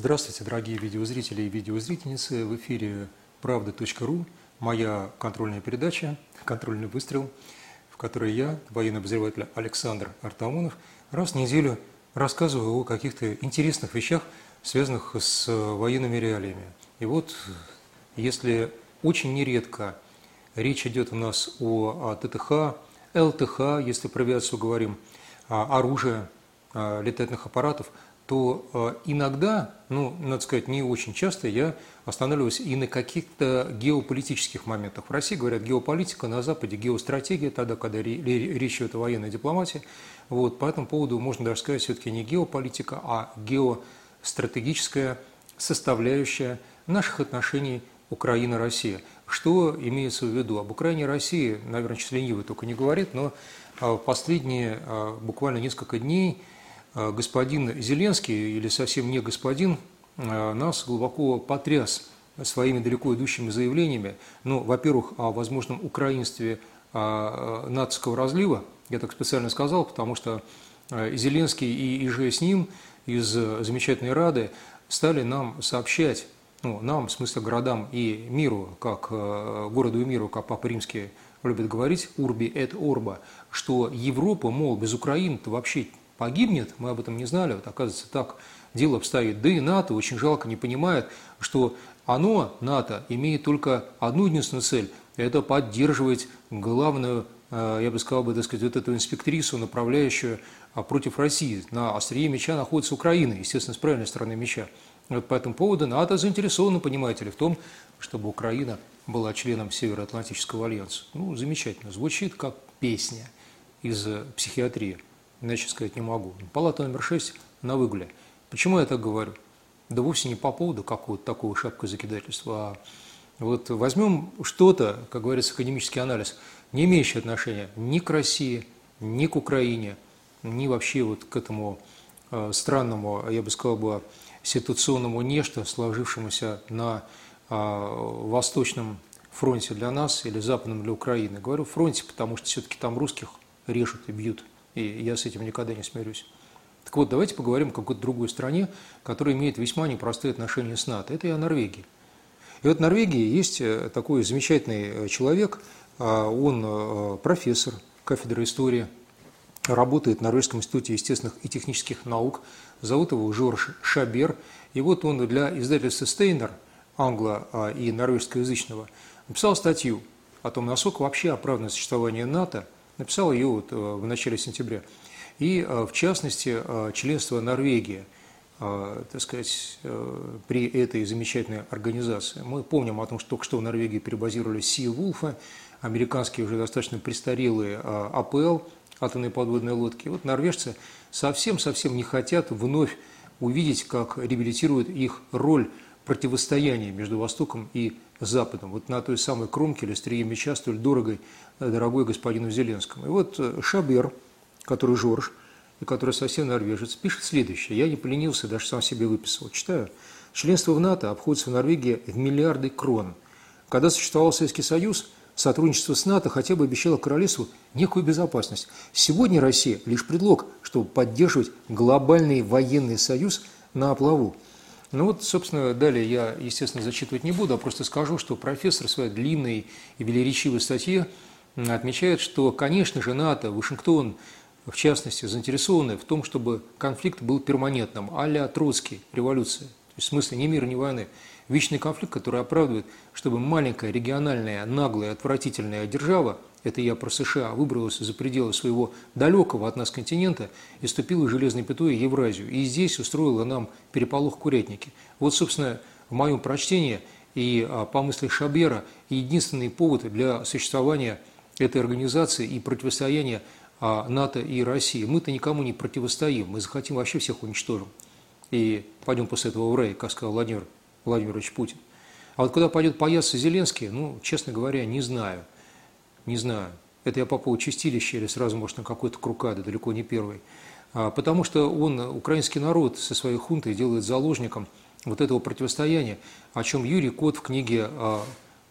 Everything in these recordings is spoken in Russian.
Здравствуйте, дорогие видеозрители и видеозрительницы. В эфире правда.ру, моя контрольная передача «Контрольный выстрел», в которой я, военный обозреватель Александр Артамонов, раз в неделю рассказываю о каких-то интересных вещах, связанных с военными реалиями. И вот, если очень нередко речь идет у нас о ТТХ, ЛТХ, если про авиацию говорим, оружие, летательных аппаратов – то э, иногда, ну, надо сказать, не очень часто я останавливаюсь и на каких-то геополитических моментах. В России говорят геополитика, на Западе геостратегия, тогда, когда речь идет о военной дипломатии. Вот, по этому поводу можно даже сказать все-таки не геополитика, а геостратегическая составляющая наших отношений Украина-Россия. Что имеется в виду? Об Украине и России, наверное, чуть ленивый только не говорит, но э, последние э, буквально несколько дней – Э, господин Зеленский, или совсем не господин, э, нас глубоко потряс своими далеко идущими заявлениями, ну, во-первых, о возможном украинстве э, нацистского разлива, я так специально сказал, потому что Зеленский и, и же с ним из замечательной Рады стали нам сообщать, ну, нам, в смысле городам и миру, как городу и миру, как Папа Римский любит говорить, урби эт орба, что Европа, мол, без Украины-то вообще погибнет, мы об этом не знали, вот оказывается так дело обстоит. Да и НАТО очень жалко не понимает, что оно, НАТО, имеет только одну единственную цель – это поддерживать главную, э, я бы сказал бы, так сказать, вот эту инспектрису, направляющую а, против России. На острие меча находится Украина, естественно, с правильной стороны меча. Вот по этому поводу НАТО заинтересовано, понимаете ли, в том, чтобы Украина была членом Североатлантического альянса. Ну, замечательно. Звучит как песня из психиатрии иначе сказать не могу. Палата номер 6 на выгуле. Почему я так говорю? Да вовсе не по поводу какого-то такого шапкозакидательства, а вот возьмем что-то, как говорится, академический анализ, не имеющий отношения ни к России, ни к Украине, ни вообще вот к этому э, странному, я бы сказал бы, ситуационному нечто, сложившемуся на э, Восточном фронте для нас или Западном для Украины. Говорю фронте, потому что все-таки там русских режут и бьют и я с этим никогда не смирюсь. Так вот, давайте поговорим о какой-то другой стране, которая имеет весьма непростые отношения с НАТО. Это и о Норвегии. И вот в Норвегии есть э, такой замечательный э, человек, а, он э, профессор кафедры истории, работает в Норвежском институте естественных и технических наук, зовут его Жорж Шабер, и вот он для издательства Стейнер, англо- а, и норвежскоязычного, написал статью о том, насколько вообще оправдано существование НАТО – Написал ее вот э, в начале сентября. И, э, в частности, э, членство Норвегии, так сказать, при этой замечательной организации. Мы помним о том, что только что в Норвегии перебазировали Си Вулфа, американские уже достаточно престарелые АПЛ, атомные подводные лодки. Вот норвежцы совсем-совсем не хотят вновь увидеть, как реабилитирует их роль противостояния между Востоком и Западом. Вот на той самой кромке или острие меча столь дорогой дорогой господину Зеленскому. И вот э, Шабер, который Жорж, и который совсем норвежец, пишет следующее. Я не поленился, даже сам себе выписал. Читаю. Членство в НАТО обходится в Норвегии в миллиарды крон. Когда существовал Советский Союз, сотрудничество с НАТО хотя бы обещало королевству некую безопасность. Сегодня Россия – лишь предлог, чтобы поддерживать глобальный военный союз на оплаву. Ну вот, собственно, далее я, естественно, зачитывать не буду, а просто скажу, что профессор в своей длинной и велеречивой статье отмечает, что, конечно же, НАТО, Вашингтон, в частности, заинтересованы в том, чтобы конфликт был перманентным, а-ля Троцкий, революция. То есть в смысле ни мира, ни войны. Вечный конфликт, который оправдывает, чтобы маленькая, региональная, наглая, отвратительная держава, это я про США, выбралась за пределы своего далекого от нас континента и ступила железной пятой в Евразию. И здесь устроила нам переполох курятники. Вот, собственно, в моем прочтении и а, по мысли Шабера единственный повод для существования этой организации и противостояния а, НАТО и России. Мы-то никому не противостоим, мы захотим вообще всех уничтожим. И пойдем после этого в рай, как сказал Владимир Владимирович Путин. А вот куда пойдет паяться Зеленский, ну, честно говоря, не знаю. Не знаю. Это я по поводу чистилища или сразу, может, на какой-то крукады, далеко не первый. А, потому что он, украинский народ, со своей хунтой делает заложником вот этого противостояния, о чем Юрий Кот в книге а,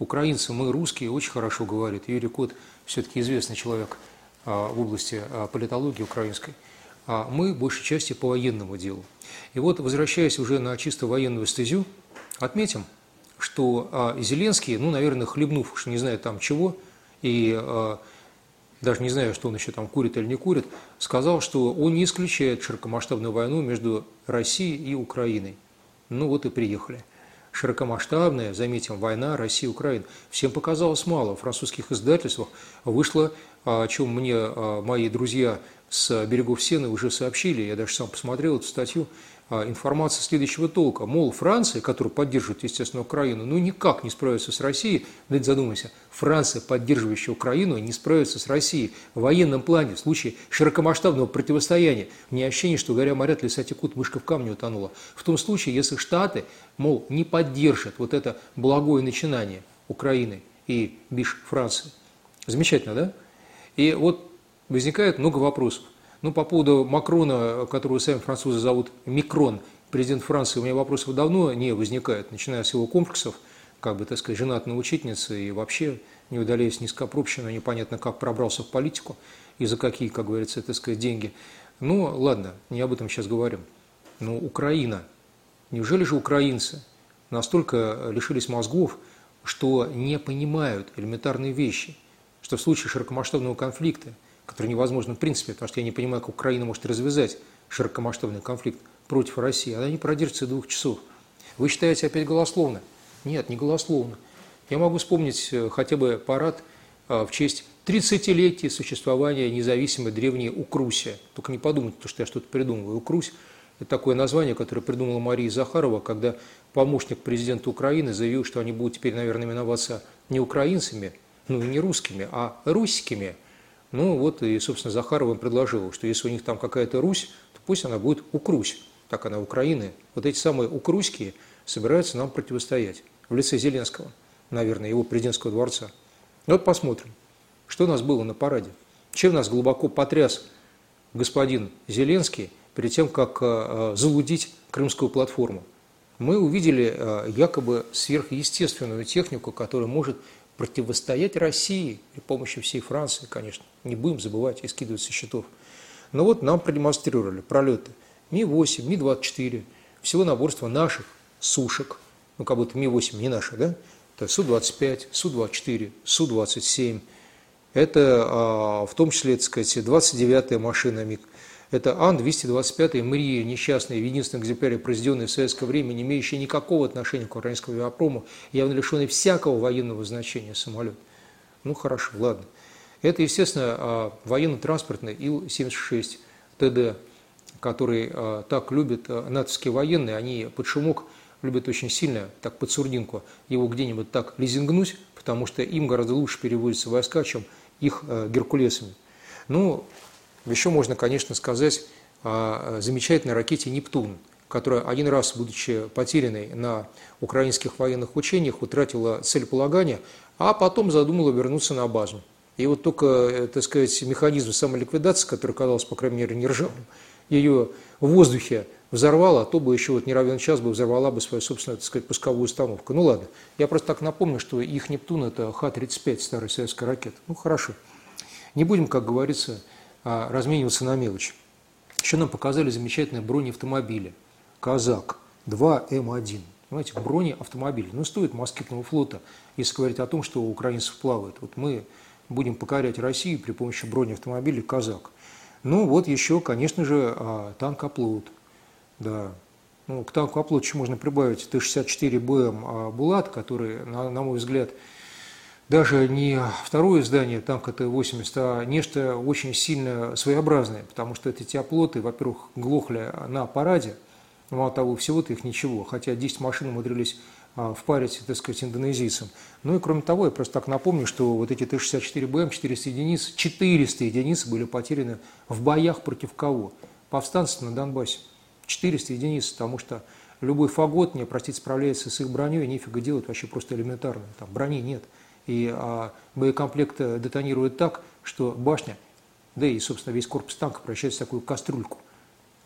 «Украинцы, мы русские» очень хорошо говорит. Юрий Кот все-таки известный человек а, в области политологии украинской. а мы, большей части, по военному делу. И вот, возвращаясь уже на чисто военную стезю, отметим, что Зеленский, ну, наверное, хлебнув, уж не знаю там чего, и а, даже не знаю, что он еще там курит или не курит, сказал, что он не исключает широкомасштабную войну между Россией и Украиной. Ну вот и приехали. Широкомасштабная, заметим, война России и Украины. Всем показалось мало. В французских издательствах вышло, о чем мне а, мои друзья с берегов Сены уже сообщили, я даже сам посмотрел эту статью, а, информация следующего толка. Мол, Франция, которая поддерживает, естественно, Украину, ну никак не справится с Россией. Дайте задумайся, Франция, поддерживающая Украину, не справится с Россией в военном плане, в случае широкомасштабного противостояния. Мне ощущение, что, говоря моря, леса текут, мышка в камне утонула. В том случае, если Штаты, мол, не поддержат вот это благое начинание Украины и биш Франции. Замечательно, да? И вот возникает много вопросов. Ну, по поводу Макрона, которого сами французы зовут Микрон, президент Франции, у меня вопросов давно не возникает, начиная с его комплексов, как бы, так сказать, женат на учительнице и вообще, не удаляясь низкопробщина, непонятно как пробрался в политику и за какие, как говорится, так сказать, деньги. Ну, ладно, не об этом сейчас говорим. Но Украина, неужели же украинцы настолько лишились мозгов, что не понимают элементарные вещи, что в случае широкомасштабного конфликта который невозможно в принципе, потому что я не понимаю, как Украина может развязать широкомасштабный конфликт против России. Она не продержится двух часов. Вы считаете опять голословно? Нет, не голословно. Я могу вспомнить э, хотя бы парад э, в честь 30-летия существования независимой древней Укрусия. Только не подумайте, что я что-то придумываю. Укрусь – это такое название, которое придумала Мария Захарова, когда помощник президента Украины заявил, что они будут теперь, наверное, именоваться не украинцами, ну и не русскими, а русскими – ну вот и, собственно, Захаров им предложил, что если у них там какая-то Русь, то пусть она будет Укрусь, так она Украины. Вот эти самые укруськие собираются нам противостоять в лице Зеленского, наверное, его президентского дворца. Ну вот посмотрим, что у нас было на параде. Чем нас глубоко потряс господин Зеленский перед тем, как э, э, залудить крымскую платформу. Мы увидели э, якобы сверхъестественную технику, которая может противостоять России при помощи всей Франции, конечно, не будем забывать и скидывать со счетов. Но вот нам продемонстрировали пролеты Ми-8, Ми-24, всего наборства наших сушек, ну как будто Ми-8 не наши, да? Это Су-25, Су-24, Су-27, это а, в том числе, так сказать, 29-я машина МиГ, это Ан-225 Мрия, несчастный, в единственном экземпляре, произведенный в советское время, не имеющий никакого отношения к украинскому авиапрому, явно лишенный всякого военного значения самолет. Ну хорошо, ладно. Это, естественно, а, военно-транспортный Ил-76 ТД, который а, так любят а, натовские военные, они под шумок любят очень сильно, так под сурдинку, его где-нибудь так лизингнуть, потому что им гораздо лучше переводятся войска, чем их геркулесами. Ну, еще можно, конечно, сказать о замечательной ракете «Нептун», которая один раз, будучи потерянной на украинских военных учениях, утратила целеполагание, а потом задумала вернуться на базу. И вот только, э, так сказать, механизм самоликвидации, который казался, по крайней мере, не ржавым, ее в воздухе взорвала, а то бы еще вот не равен час бы взорвала бы свою собственную, так сказать, пусковую установку. Ну ладно, я просто так напомню, что их «Нептун» – это Х-35, старая советская ракета. Ну хорошо. Не будем, как говорится, размениваться на мелочи. Еще нам показали замечательные бронеавтомобили. «Казак» 2М1. Понимаете, бронеавтомобили. Ну, стоит москитного флота, если говорить о том, что у украинцев плавают. Вот мы будем покорять Россию при помощи бронеавтомобилей «Казак». Ну, вот еще, конечно же, а, танк «Оплот». Да. Ну, к танку «Оплот» еще можно прибавить Т-64 БМ «Булат», который, на, на мой взгляд, даже не второе здание танка Т-80, а нечто очень сильно своеобразное, потому что эти теплоты, во-первых, глохли на параде, мало того, всего-то их ничего, хотя 10 машин умудрились а, впарить, так сказать, индонезийцам. Ну и кроме того, я просто так напомню, что вот эти Т-64БМ, 400 единиц, 400 единиц были потеряны в боях против кого? Повстанцев на Донбассе. 400 единиц, потому что любой фагот, не, простите, справляется с их броней, нифига делать, вообще просто элементарно. Там брони нет и а, боекомплект э, детонирует так, что башня, да и, собственно, весь корпус танка превращается в такую кастрюльку.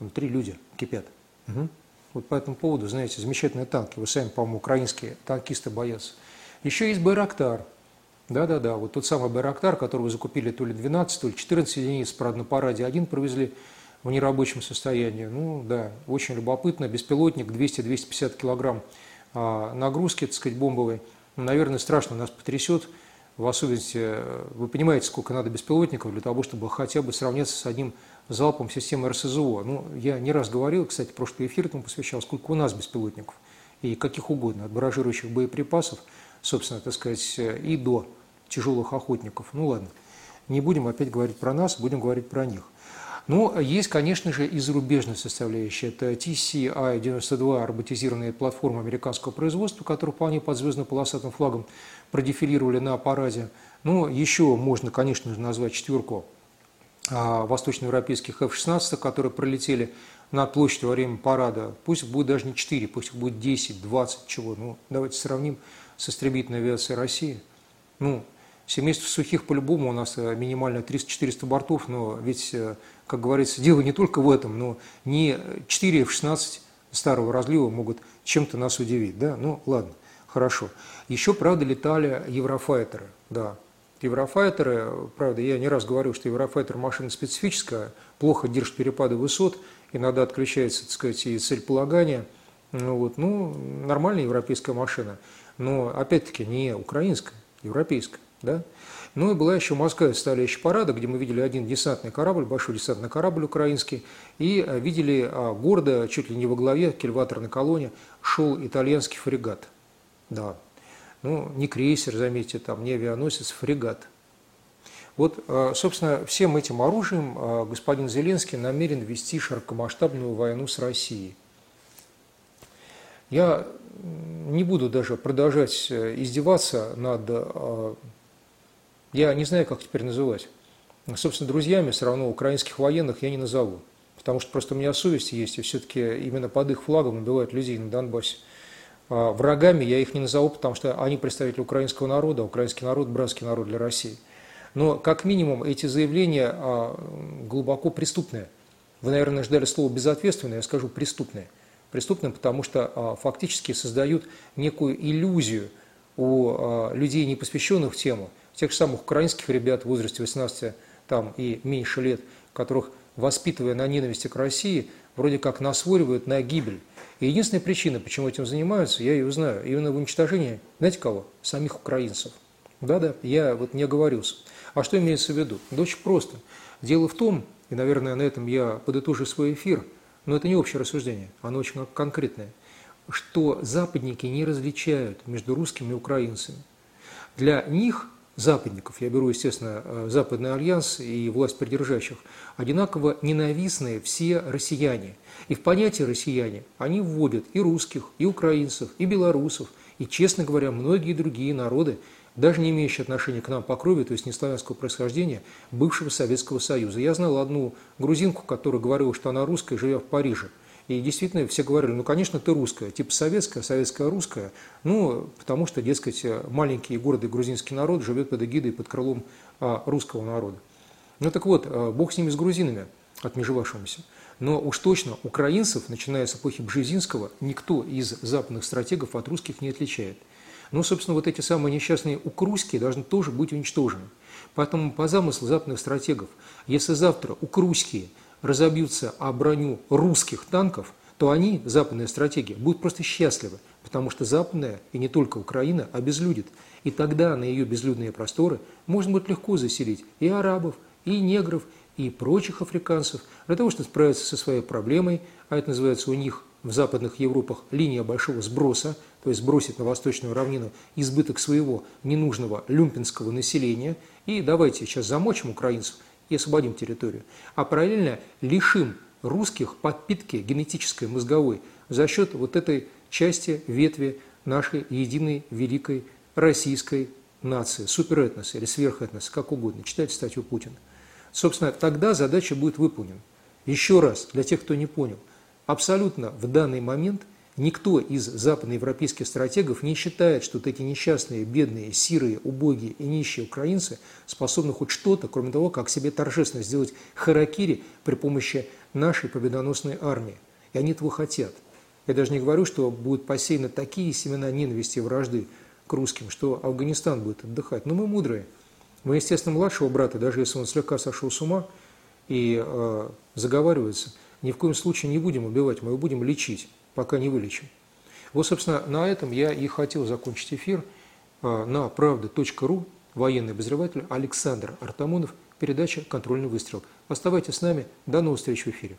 Внутри люди кипят. Угу. Вот по этому поводу, знаете, замечательные танки. Вы сами, по-моему, украинские танкисты боятся. Еще есть Байрактар. Да-да-да, вот тот самый Байрактар, который вы закупили то ли 12, то ли 14 единиц, правда, на параде один провезли. в нерабочем состоянии. Ну да, очень любопытно. Беспилотник 200-250 килограмм а, нагрузки, так сказать, бомбовой. Наверное, страшно нас потрясет. В особенности, вы понимаете, сколько надо беспилотников для того, чтобы хотя бы сравняться с одним залпом системы РСЗО. Ну, я не раз говорил, кстати, прошлый эфир этому посвящал, сколько у нас беспилотников и каких угодно, от баражирующих боеприпасов, собственно, так сказать, и до тяжелых охотников. Ну ладно, не будем опять говорить про нас, будем говорить про них. Ну, есть, конечно же, и зарубежная составляющая. Это TCI-92, роботизированная платформа американского производства, которая вполне под звездно-полосатым флагом продефилировали на параде. Ну, еще можно, конечно же, назвать четверку а, восточноевропейских F-16, которые пролетели над площадью во время парада. Пусть будет даже не 4, пусть будет 10, 20, чего. Ну, давайте сравним с истребительной авиацией России. Ну, Семейство сухих по-любому у нас э, минимально 300-400 бортов, но ведь, э, как говорится, дело не только в этом, но не 4 F-16 старого разлива могут чем-то нас удивить. Да? Ну, ладно, хорошо. Еще, правда, летали еврофайтеры, да. Еврофайтеры, правда, я не раз говорил, что еврофайтер машина специфическая, плохо держит перепады высот, иногда отключается, так сказать, и целеполагание. Ну, вот, ну, нормальная европейская машина, но, опять-таки, не украинская, европейская. Да? Ну и была еще морская составляющая парада, где мы видели один десантный корабль, большой десантный корабль украинский, и э, видели а, гордо, чуть ли не во главе кильваторной колонии, шел итальянский фрегат. Да. Ну, не крейсер, заметьте, там, не авианосец, фрегат. Вот, э, собственно, всем этим оружием э, господин Зеленский намерен вести широкомасштабную войну с Россией. Я не буду даже продолжать издеваться над я не знаю, как теперь называть. Собственно, друзьями все равно украинских военных я не назову. Потому что просто у меня совесть есть, и все-таки именно под их флагом убивают людей на Донбассе. А врагами я их не назову, потому что они представители украинского народа, а украинский народ – братский народ для России. Но, как минимум, эти заявления а, глубоко преступные. Вы, наверное, ждали слова «безответственное», я скажу «преступные». Преступные, потому что фактически создают некую иллюзию у людей, не посвященных тему, тех же самых украинских ребят в возрасте 18 там, и меньше лет, которых, воспитывая на ненависти к России, вроде как насворивают на гибель. И единственная причина, почему этим занимаются, я ее знаю, именно в уничтожении, знаете кого? Самих украинцев. Да-да, я вот не оговорился. А что имеется в виду? Да очень просто. Дело в том, и, наверное, на этом я подытожу свой эфир, но это не общее рассуждение, оно очень конкретное, что западники не различают между русскими и украинцами. Для них западников, я беру, естественно, э, Западный альянс и власть придержащих, одинаково ненавистные все россияне. И в понятие россияне они вводят и русских, и украинцев, и белорусов, и, честно говоря, многие другие народы, даже не имеющие отношения к нам по крови, то есть не славянского происхождения, бывшего Советского Союза. Я знал одну грузинку, которая говорила, что она русская, живя в Париже – и действительно все говорили, ну, конечно, ты русская, типа советская, советская русская, ну, потому что, дескать, маленький гордый грузинский народ живет под эгидой, под крылом а, русского народа. Ну, так вот, а, бог с ними, с грузинами, отмежевавшимися. Но уж точно украинцев, начиная с эпохи Бжезинского, никто из западных стратегов от русских не отличает. Ну, собственно, вот эти самые несчастные укрусские должны тоже быть уничтожены. Поэтому по замыслу западных стратегов, если завтра укрусские разобьются о броню русских танков, то они, западная стратегия, будут просто счастливы, потому что западная, и не только Украина, обезлюдит. И тогда на ее безлюдные просторы можно будет легко заселить и арабов, и негров, и прочих африканцев, для того, чтобы справиться со своей проблемой, а это называется у них в западных Европах линия большого сброса, то есть сбросить на восточную равнину избыток своего ненужного люмпинского населения, и давайте сейчас замочим украинцев, и освободим территорию, а параллельно лишим русских подпитки генетической, мозговой за счет вот этой части, ветви нашей единой великой российской нации, суперэтноса или сверхэтноса, как угодно. Читайте статью Путина. Собственно, тогда задача будет выполнена. Еще раз, для тех, кто не понял, абсолютно в данный момент – Никто из западноевропейских стратегов не считает, что вот эти несчастные, бедные, сирые, убогие и нищие украинцы способны хоть что-то, кроме того, как себе торжественно сделать харакири при помощи нашей победоносной армии. И они этого хотят. Я даже не говорю, что будут посеяны такие семена ненависти и вражды к русским, что Афганистан будет отдыхать. Но мы мудрые. Мы, естественно, младшего брата, даже если он слегка сошел с ума, и э, заговариваются, ни в коем случае не будем убивать, мы его будем лечить, пока не вылечим. Вот, собственно, на этом я и хотел закончить эфир э, на правда.ру военный обозреватель Александр Артамонов, передача «Контрольный выстрел». Оставайтесь с нами. До новых встреч в эфире.